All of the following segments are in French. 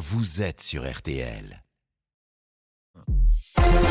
vous êtes sur RTL.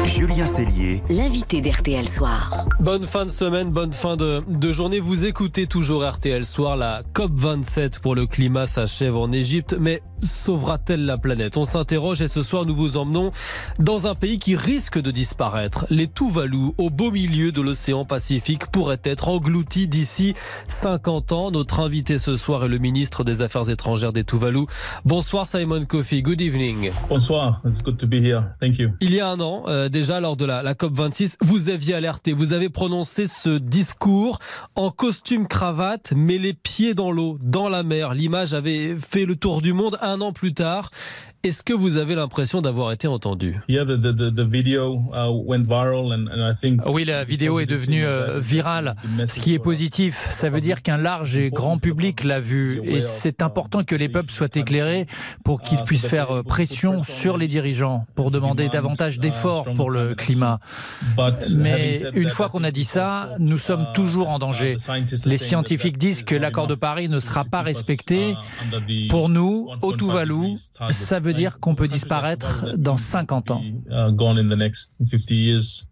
Julien Cellier, l'invité d'RTL Soir. Bonne fin de semaine, bonne fin de, de, journée. Vous écoutez toujours RTL Soir. La COP27 pour le climat s'achève en Égypte. Mais sauvera-t-elle la planète? On s'interroge et ce soir nous vous emmenons dans un pays qui risque de disparaître. Les Tuvalu, au beau milieu de l'océan Pacifique, pourraient être engloutis d'ici 50 ans. Notre invité ce soir est le ministre des Affaires étrangères des Tuvalu. Bonsoir Simon Kofi, good evening. Bonsoir, it's good to be here. Thank you. Il y a un an, euh, déjà lors de la, la COP26, vous aviez alerté, vous avez prononcé ce discours en costume cravate, mais les pieds dans l'eau, dans la mer. L'image avait fait le tour du monde un an plus tard. Est-ce que vous avez l'impression d'avoir été entendu? Yeah, the, the, the video, uh, went viral and, and I think Oui, la vidéo est devenue euh, virale, ce qui est positif. Ça veut dire qu'un large et grand public l'a vu. Et c'est important que les peuples soient éclairés pour qu'ils puissent faire euh, pression sur les dirigeants, pour demander davantage d'efforts pour le climat. Mais une fois qu'on a dit ça, nous sommes toujours en danger. Les scientifiques disent que l'accord de Paris ne sera pas respecté. Pour nous, au Tuvalu, ça veut dire qu'on peut disparaître dans 50 ans.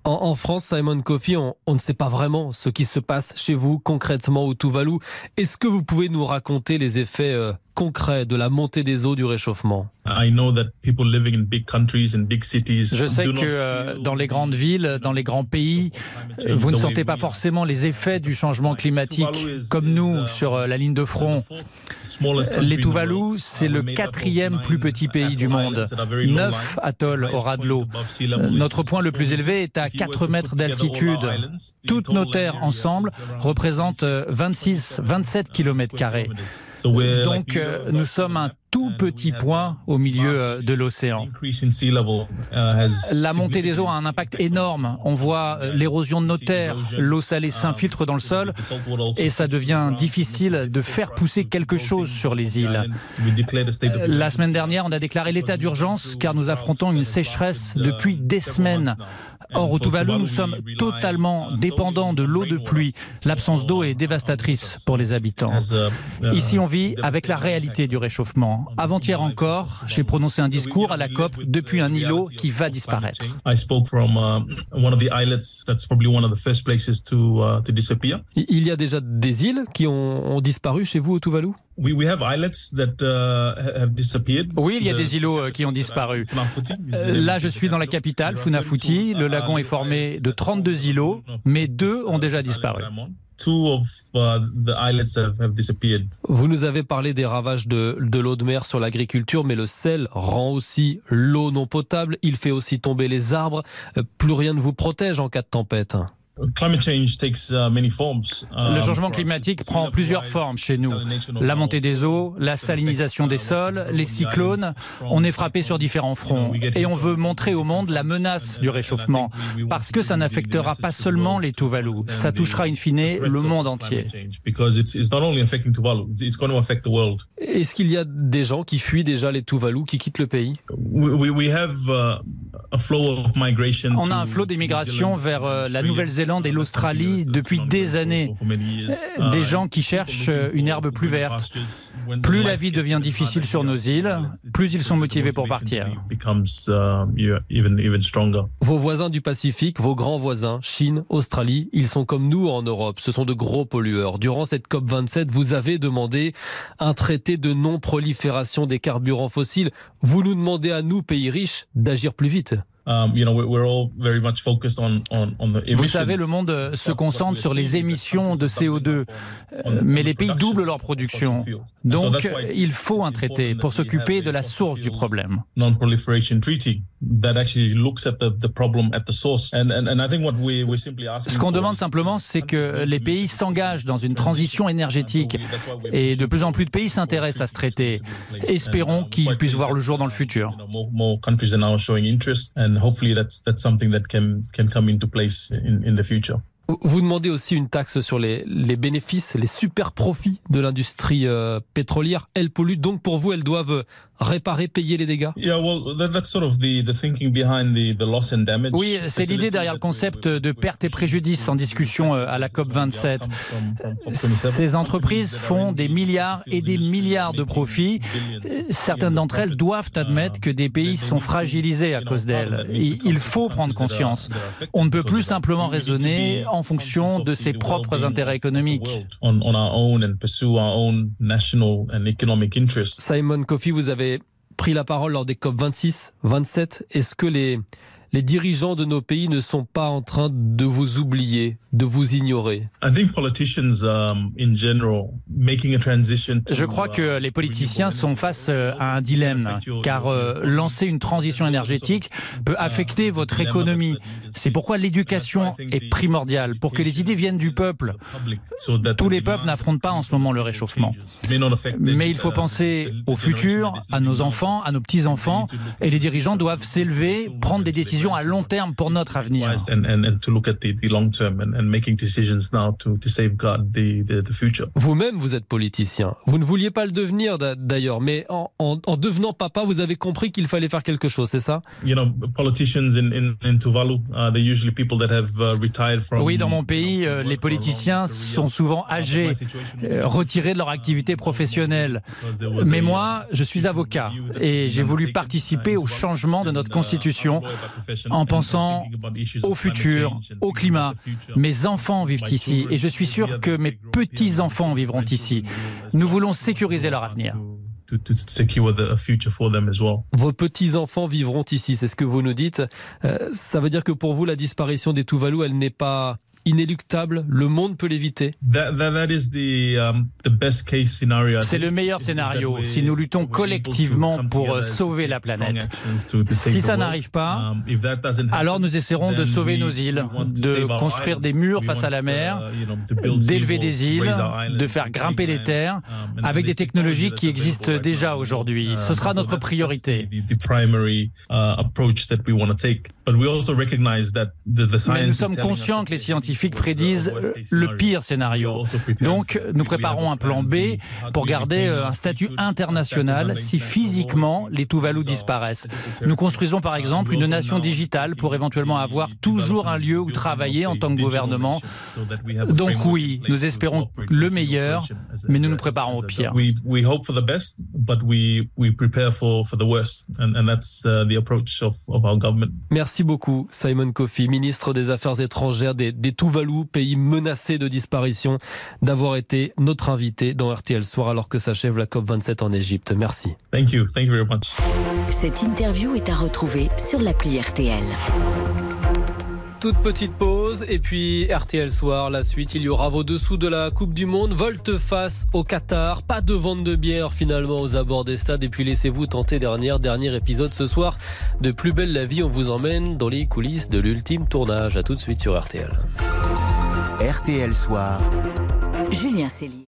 En, en France, Simon Kofi, on, on, ne sait pas vraiment ce qui se passe chez vous concrètement au Tuvalu. Est-ce que vous pouvez nous raconter les effets euh, concrets de la montée des eaux du réchauffement Je sais que euh, dans les grandes villes, dans les grands pays, vous ne sentez pas forcément les effets du changement climatique comme nous sur euh, la ligne de front. Les Tuvalu, c'est le quatrième plus petit pays du monde. Neuf atolls au ras de l'eau. Notre point le plus élevé est à 4 mètres d'altitude. Toutes nos terres ensemble représentent 26, 27 kilomètres carrés. Donc, nous sommes un tout petit point au milieu de l'océan. La montée des eaux a un impact énorme. On voit l'érosion de nos terres, l'eau salée s'infiltre dans le sol et ça devient difficile de faire pousser quelque chose sur les îles. La semaine dernière, on a déclaré l'état d'urgence car nous affrontons une sécheresse depuis des semaines. Or, au Tuvalu, nous sommes totalement dépendants de l'eau de pluie. L'absence d'eau est dévastatrice pour les habitants. Ici, on vit avec la réalité du réchauffement. Avant-hier encore, j'ai prononcé un discours à la COP depuis un îlot qui va disparaître. Il y a déjà des îles qui ont, ont disparu chez vous au Tuvalu? Uh, oui, il y a des îlots qui ont disparu. Euh, là, je suis dans la capitale, Funafuti. Le lagon est formé de 32 îlots, mais deux ont déjà disparu. uh, Vous nous avez parlé des ravages de, de l'eau de mer sur l'agriculture, mais le sel rend aussi l'eau non potable. Il fait aussi tomber les arbres. Euh, Plus rien ne vous protège en cas de tempête. Le changement climatique prend plusieurs formes chez nous. La montée des eaux, la salinisation des sols, les cyclones. On est frappé sur différents fronts. Et on veut montrer au monde la menace du réchauffement. Parce que ça n'affectera pas seulement les Tuvalu. Ça touchera in fine le monde entier. Est-ce qu'il y a des gens qui fuient déjà les Tuvalu, qui quittent le pays? On a un flot d'immigration vers euh, la Nouvelle-Zélande et l'Australie depuis des années. Des gens qui cherchent une herbe plus verte. Plus la vie devient difficile sur nos îles, plus ils sont motivés pour partir. Vos voisins du Pacifique, vos grands voisins, Chine, Australie, ils sont comme nous en Europe. Ce sont de gros pollueurs. Durant cette COP27, vous avez demandé un traité de non-prolifération des carburants fossiles. Vous nous demandez à nous, pays riches, d'agir plus vite. Vous savez, le monde se concentre sur les émissions de CO2, mais les pays doublent leur production. Donc, il faut un traité pour s'occuper de la source du problème. Ce qu'on demande simplement, c'est que les pays s'engagent dans une transition énergétique et de plus en plus de pays s'intéressent à ce traité. Espérons qu'il puisse voir le jour dans le futur. Vous demandez aussi une taxe sur les, les bénéfices, les super profits de l'industrie euh, pétrolière. Elles polluent, donc pour vous, elles doivent réparer, payer les dégâts Oui, c'est l'idée derrière le concept de perte et préjudice en discussion euh, à la COP27. Ces entreprises font des milliards et des milliards de profits. Certaines d'entre elles doivent admettre que des pays sont fragilisés à cause d'elles. Il faut prendre conscience. On ne peut plus simplement raisonner en fonction de ses propres intérêts économiques. Simon Coffey, vous avez pris la parole lors des COP 26, 27. Est-ce que les, les dirigeants de nos pays ne sont pas en train de vous oublier, de vous ignorer? Je crois que les politiciens sont face euh, à un dilemme, car euh, lancer une transition énergétique peut affecter votre économie. C'est pourquoi l'éducation est primordiale, pour que les idées viennent du peuple. Tous les peuples n'affrontent pas en ce moment le réchauffement. Mais il faut penser au futur, à nos enfants, à nos petits-enfants, et les dirigeants doivent s'élever, prendre des décisions à long terme pour notre avenir. Vous-même, vous êtes politicien. Vous ne vouliez pas le devenir d'ailleurs, mais en, devenant papa, vous avez compris qu'il fallait faire quelque chose, c'est ça? Oui, dans mon pays, euh, les politiciens sont souvent âgés, euh, retirés de leur activité professionnelle. Mais moi, je suis avocat et j'ai voulu participer au changement de notre constitution en pensant au futur, au climat. Mes enfants vivent ici et je suis sûr que mes petits-enfants vivront ici. Nous voulons sécuriser leur avenir. Vos petits-enfants vivront ici, c'est ce que vous nous dites. Euh, ça veut dire que pour vous, la disparition des Tuvalu, elle n'est pas inéluctable, le monde peut l'éviter um, C'est le meilleur scénario si nous luttons collectivement pour euh, sauver la planète. Si ça n'arrive pas, um, alors nous essaierons de sauver nos îles, de construire des murs face à la mer, uh, d'élever des îles, de faire grimper les terres um, avec des technologies qui existent déjà aujourd'hui. Ce sera notre priorité. Mais nous sommes conscients que les scientifiques prédisent euh, le pire scénario. Donc, nous préparons un plan B pour garder euh, un statut international si physiquement les Tuvalu disparaissent. Nous construisons par exemple une nation digitale pour éventuellement avoir toujours un lieu où travailler en tant que gouvernement. Donc oui, nous espérons le meilleur, mais nous nous préparons au pire. Merci beaucoup, Simon Kofi, ministre des Affaires étrangères des, des Tuvalu, pays menacé de disparition, d'avoir été notre invité dans RTL Soir alors que s'achève la COP27 en Égypte. Merci. Thank you. Thank you very much. Cette interview est à retrouver sur l'appli RTL. Toute petite pause et puis RTL Soir, la suite. Il y aura vos dessous de la Coupe du Monde. Volte-face au Qatar. Pas de vente de bière finalement aux abords des stades. Et puis laissez-vous tenter dernière, dernier épisode ce soir de Plus belle la vie. On vous emmène dans les coulisses de l'ultime tournage. À tout de suite sur RTL. RTL Soir. Julien Céline.